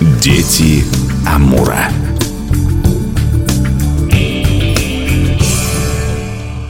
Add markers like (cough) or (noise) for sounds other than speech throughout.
Дети Амура.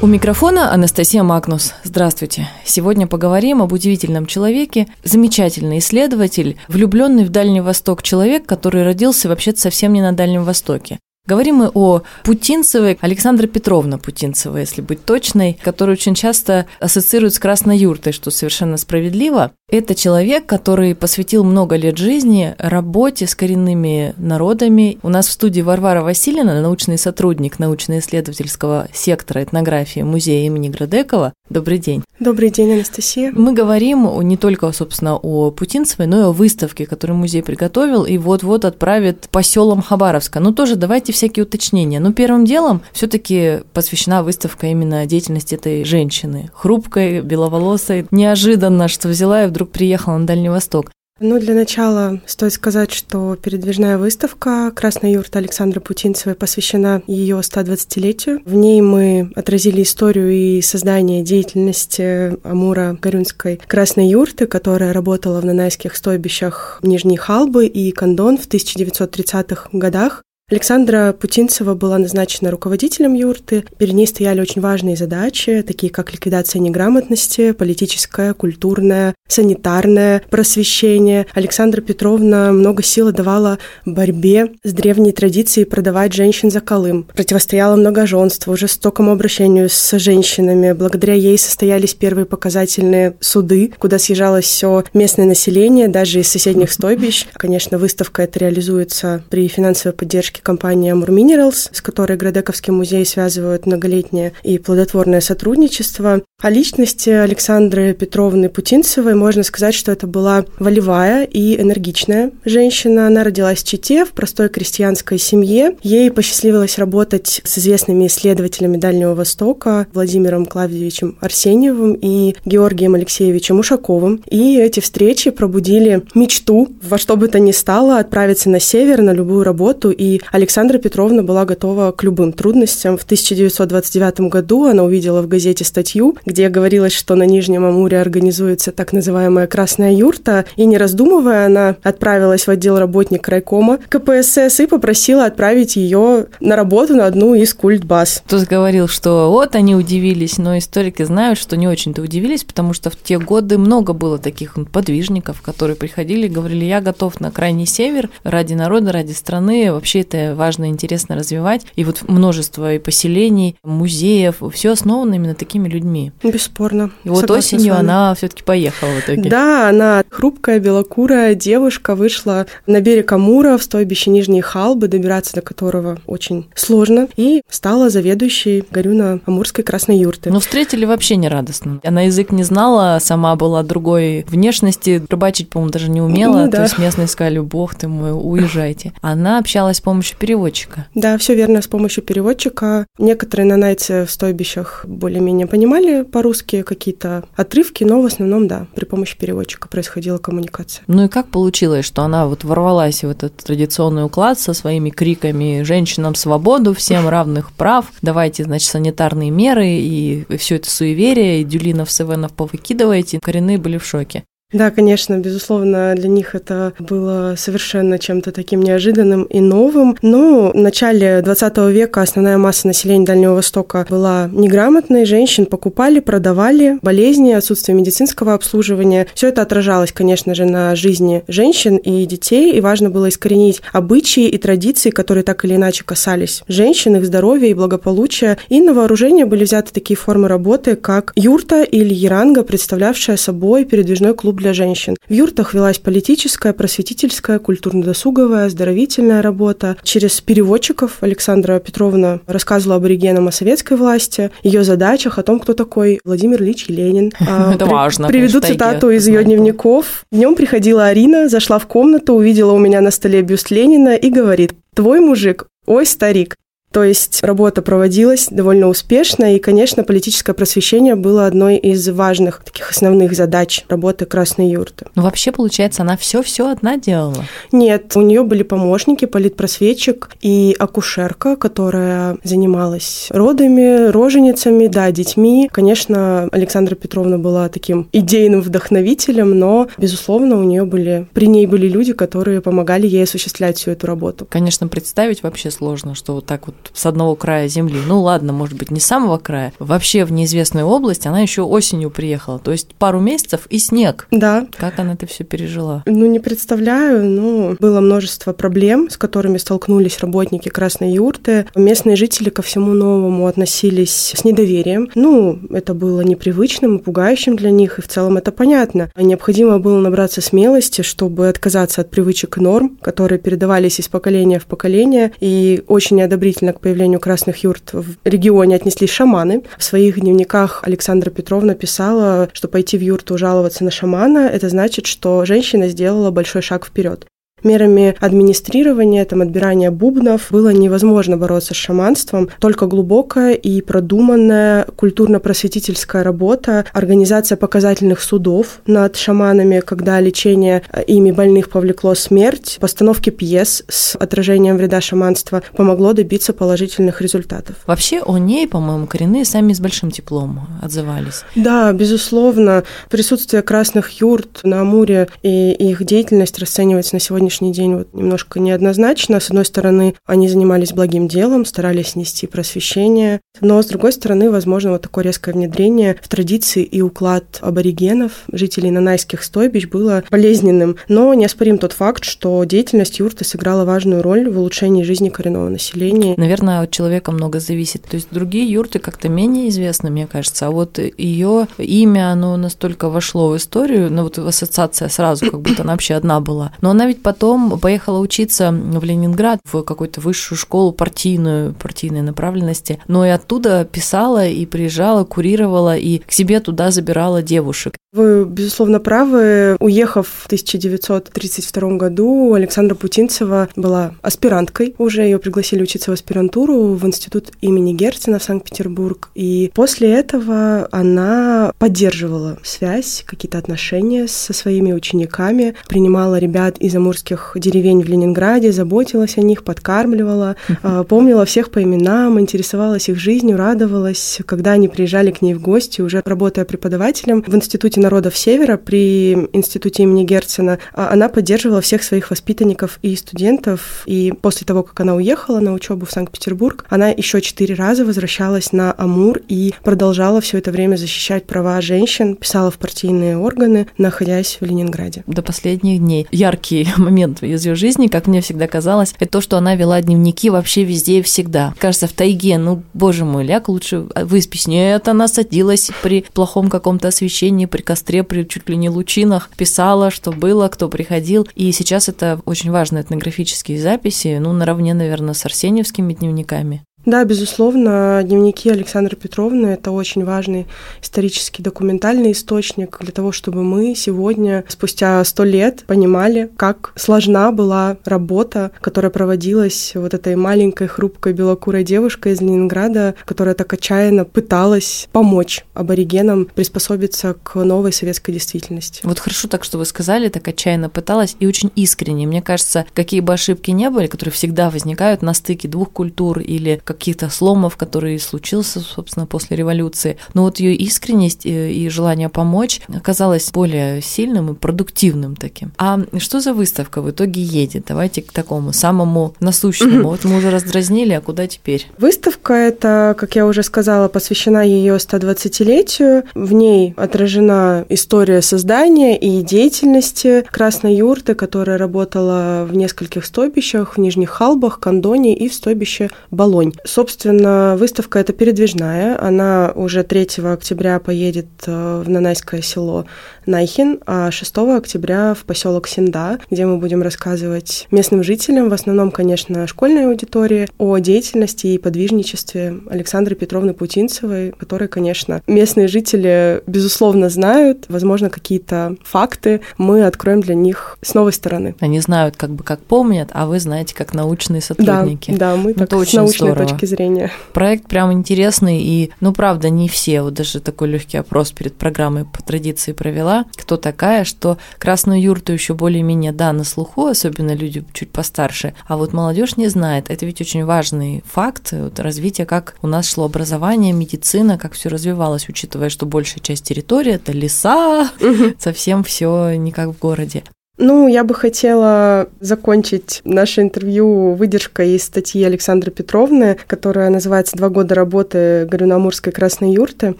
У микрофона Анастасия Магнус. Здравствуйте. Сегодня поговорим об удивительном человеке, замечательный исследователь, влюбленный в Дальний Восток человек, который родился вообще-то совсем не на Дальнем Востоке. Говорим мы о Путинцевой, Александра Петровна Путинцева, если быть точной, которую очень часто ассоциируют с Красной Юртой, что совершенно справедливо. Это человек, который посвятил много лет жизни работе с коренными народами. У нас в студии Варвара Васильевна, научный сотрудник научно-исследовательского сектора этнографии Музея имени Градекова. Добрый день. Добрый день, Анастасия. Мы говорим не только, собственно, о Путинцевой, но и о выставке, которую музей приготовил и вот-вот отправит по селам Хабаровска. Ну тоже давайте всякие уточнения. Но первым делом все таки посвящена выставка именно деятельности этой женщины. Хрупкой, беловолосой. Неожиданно, что взяла и вдруг приехала на Дальний Восток. Ну, для начала стоит сказать, что передвижная выставка «Красная юрта» Александры Путинцевой посвящена ее 120-летию. В ней мы отразили историю и создание деятельности Амура Горюнской «Красной юрты», которая работала в нанайских стойбищах Нижней Халбы и Кондон в 1930-х годах. Александра Путинцева была назначена руководителем юрты. Перед ней стояли очень важные задачи, такие как ликвидация неграмотности, политическое, культурное, санитарное просвещение. Александра Петровна много сил давала борьбе с древней традицией продавать женщин за колым. Противостояла многоженству, жестокому обращению с женщинами. Благодаря ей состоялись первые показательные суды, куда съезжалось все местное население, даже из соседних (laughs) стойбищ. Конечно, выставка это реализуется при финансовой поддержке компании Amur Minerals, с которой Градековский музей связывают многолетнее и плодотворное сотрудничество. О личности Александры Петровны Путинцевой можно сказать, что это была волевая и энергичная женщина. Она родилась в Чите, в простой крестьянской семье. Ей посчастливилось работать с известными исследователями Дальнего Востока Владимиром Клавдевичем Арсеньевым и Георгием Алексеевичем Ушаковым. И эти встречи пробудили мечту во что бы то ни стало отправиться на север на любую работу и Александра Петровна была готова к любым трудностям. В 1929 году она увидела в газете статью, где говорилось, что на Нижнем Амуре организуется так называемая «Красная юрта», и не раздумывая, она отправилась в отдел работник райкома КПСС и попросила отправить ее на работу на одну из культбаз. Кто говорил, что вот они удивились, но историки знают, что не очень-то удивились, потому что в те годы много было таких подвижников, которые приходили и говорили, я готов на крайний север ради народа, ради страны, вообще это важно, интересно развивать. И вот множество и поселений, музеев, все основано именно такими людьми. Бесспорно. И вот осенью она все-таки поехала в итоге. Да, она хрупкая, белокурая девушка вышла на берег Амура в стойбище Нижней Халбы, добираться до которого очень сложно, и стала заведующей Горюна-Амурской Красной Юрты. Но встретили вообще не радостно. Она язык не знала, сама была другой внешности, рыбачить, по-моему, даже не умела, ну, да. то есть местные сказали, бог ты мой, уезжайте. Она общалась с помощью помощью переводчика. Да, все верно, с помощью переводчика. Некоторые нанайцы в стойбищах более-менее понимали по-русски какие-то отрывки, но в основном, да, при помощи переводчика происходила коммуникация. Ну и как получилось, что она вот ворвалась в этот традиционный уклад со своими криками «женщинам свободу, всем равных прав, давайте, значит, санитарные меры» и все это суеверие, и Дюлинов с Ивенов повыкидываете, коренные были в шоке. Да, конечно, безусловно, для них это было совершенно чем-то таким неожиданным и новым. Но в начале 20 века основная масса населения Дальнего Востока была неграмотной, женщин покупали, продавали, болезни, отсутствие медицинского обслуживания. Все это отражалось, конечно же, на жизни женщин и детей, и важно было искоренить обычаи и традиции, которые так или иначе касались женщин, их здоровья и благополучия. И на вооружение были взяты такие формы работы, как юрта или еранга, представлявшая собой передвижной клуб для женщин. В юртах велась политическая, просветительская, культурно-досуговая, оздоровительная работа. Через переводчиков Александра Петровна рассказывала аборигенам о советской власти, ее задачах, о том, кто такой Владимир Ильич Ленин. (laughs) А, Это важно. Приведу цитату из ее дневников. Днем приходила Арина, зашла в комнату, увидела у меня на столе бюст Ленина и говорит, твой мужик, ой, старик, То есть работа проводилась довольно успешно, и, конечно, политическое просвещение было одной из важных таких основных задач работы Красной юрты. Ну, вообще, получается, она все-все одна делала? Нет, у нее были помощники, политпросветчик и акушерка, которая занималась родами, роженицами, да, детьми. Конечно, Александра Петровна была таким идейным вдохновителем, но, безусловно, у нее были, при ней были люди, которые помогали ей осуществлять всю эту работу. Конечно, представить вообще сложно, что вот так вот с одного края земли, ну ладно, может быть, не с самого края, вообще в неизвестную область она еще осенью приехала, то есть пару месяцев и снег. Да. Как она это все пережила? Ну, не представляю, но было множество проблем, с которыми столкнулись работники Красной юрты. Местные жители ко всему новому относились с недоверием. Ну, это было непривычным и пугающим для них, и в целом это понятно. Необходимо было набраться смелости, чтобы отказаться от привычек и норм, которые передавались из поколения в поколение, и очень неодобрительно к появлению красных юрт в регионе отнеслись шаманы. В своих дневниках Александра Петровна писала, что пойти в юрту жаловаться на шамана – это значит, что женщина сделала большой шаг вперед мерами администрирования, там, отбирания бубнов было невозможно бороться с шаманством. Только глубокая и продуманная культурно-просветительская работа, организация показательных судов над шаманами, когда лечение э, ими больных повлекло смерть, постановки пьес с отражением вреда шаманства помогло добиться положительных результатов. Вообще о ней, по-моему, коренные сами с большим теплом отзывались. Да, безусловно. Присутствие красных юрт на Амуре и их деятельность расценивается на сегодняшний сегодняшний день вот немножко неоднозначно. С одной стороны, они занимались благим делом, старались нести просвещение, но с другой стороны, возможно, вот такое резкое внедрение в традиции и уклад аборигенов, жителей нанайских стойбищ, было болезненным. Но неоспорим тот факт, что деятельность юрты сыграла важную роль в улучшении жизни коренного населения. Наверное, от человека много зависит. То есть другие юрты как-то менее известны, мне кажется, а вот ее имя, оно настолько вошло в историю, ну вот ассоциация сразу, как будто она вообще одна была. Но она ведь потом потом поехала учиться в Ленинград в какую-то высшую школу партийную, партийной направленности, но и оттуда писала и приезжала, курировала и к себе туда забирала девушек. Вы, безусловно, правы. Уехав в 1932 году, Александра Путинцева была аспиранткой. Уже ее пригласили учиться в аспирантуру в институт имени Герцена в Санкт-Петербург. И после этого она поддерживала связь, какие-то отношения со своими учениками, принимала ребят из амурских деревень в Ленинграде, заботилась о них, подкармливала, а, помнила всех по именам, интересовалась их жизнью, радовалась, когда они приезжали к ней в гости, уже работая преподавателем в институте народов Севера при институте имени Герцена, а она поддерживала всех своих воспитанников и студентов. И после того, как она уехала на учебу в Санкт-Петербург, она еще четыре раза возвращалась на Амур и продолжала все это время защищать права женщин, писала в партийные органы, находясь в Ленинграде. До последних дней. Яркий (laughs) момент из ее жизни, как мне всегда казалось, это то, что она вела дневники вообще везде и всегда. Кажется, в тайге, ну, боже мой, ляг лучше выспись. Нет, она садилась при плохом каком-то освещении, при костре при чуть ли не лучинах писала, что было, кто приходил. И сейчас это очень важные этнографические записи, ну, наравне, наверное, с арсеньевскими дневниками. Да, безусловно, дневники Александры Петровны – это очень важный исторический документальный источник для того, чтобы мы сегодня, спустя сто лет, понимали, как сложна была работа, которая проводилась вот этой маленькой, хрупкой, белокурой девушкой из Ленинграда, которая так отчаянно пыталась помочь аборигенам приспособиться к новой советской действительности. Вот хорошо так, что вы сказали, так отчаянно пыталась и очень искренне. Мне кажется, какие бы ошибки не были, которые всегда возникают на стыке двух культур или каких-то сломов, которые случился, собственно, после революции. Но вот ее искренность и желание помочь оказалось более сильным и продуктивным таким. А что за выставка в итоге едет? Давайте к такому самому насущному. Вот мы уже раздразнили, а куда теперь? Выставка это, как я уже сказала, посвящена ее 120-летию. В ней отражена история создания и деятельности Красной юрты, которая работала в нескольких стойбищах, в Нижних Халбах, Кондоне и в стойбище Болонь. Собственно, выставка эта передвижная. Она уже 3 октября поедет э, в Нанайское село Найхин, а 6 октября в поселок Синда, где мы будем рассказывать местным жителям, в основном, конечно, школьной аудитории, о деятельности и подвижничестве Александры Петровны Путинцевой, которые, конечно, местные жители, безусловно, знают. Возможно, какие-то факты мы откроем для них с новой стороны. Они знают, как бы, как помнят, а вы знаете, как научные сотрудники. Да, да мы ну, так с научной здорово. Точки зрения. Проект прям интересный, и, ну, правда, не все, вот даже такой легкий опрос перед программой по традиции провела, кто такая, что Красную юрту еще более-менее, да, на слуху, особенно люди чуть постарше, а вот молодежь не знает. Это ведь очень важный факт вот, развития, как у нас шло образование, медицина, как все развивалось, учитывая, что большая часть территории это леса, совсем все не как в городе. Ну, я бы хотела закончить наше интервью выдержкой из статьи Александры Петровны, которая называется «Два года работы Горюнамурской красной юрты».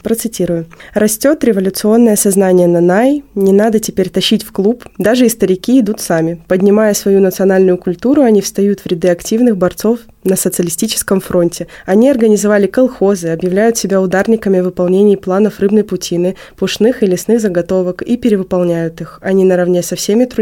Процитирую. «Растет революционное сознание Нанай, не надо теперь тащить в клуб, даже и старики идут сами. Поднимая свою национальную культуру, они встают в ряды активных борцов на социалистическом фронте. Они организовали колхозы, объявляют себя ударниками в планов рыбной путины, пушных и лесных заготовок и перевыполняют их. Они наравне со всеми трудящимися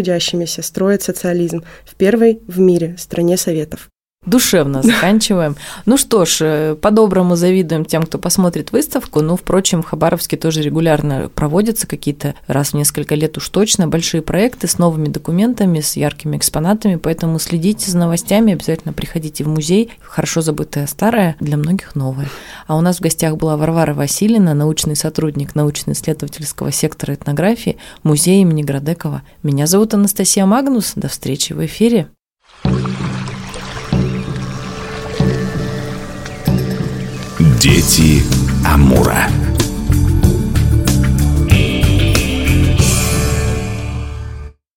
строят социализм в первой в мире стране Советов. Душевно заканчиваем. Ну что ж, э, по-доброму завидуем тем, кто посмотрит выставку. Ну, впрочем, в Хабаровске тоже регулярно проводятся какие-то раз в несколько лет уж точно большие проекты с новыми документами, с яркими экспонатами, поэтому следите за новостями, обязательно приходите в музей. Хорошо забытое старое, для многих новое. А у нас в гостях была Варвара Васильевна, научный сотрудник научно-исследовательского сектора этнографии музея имени Градекова. Меня зовут Анастасия Магнус. До встречи в эфире. Дети Амура.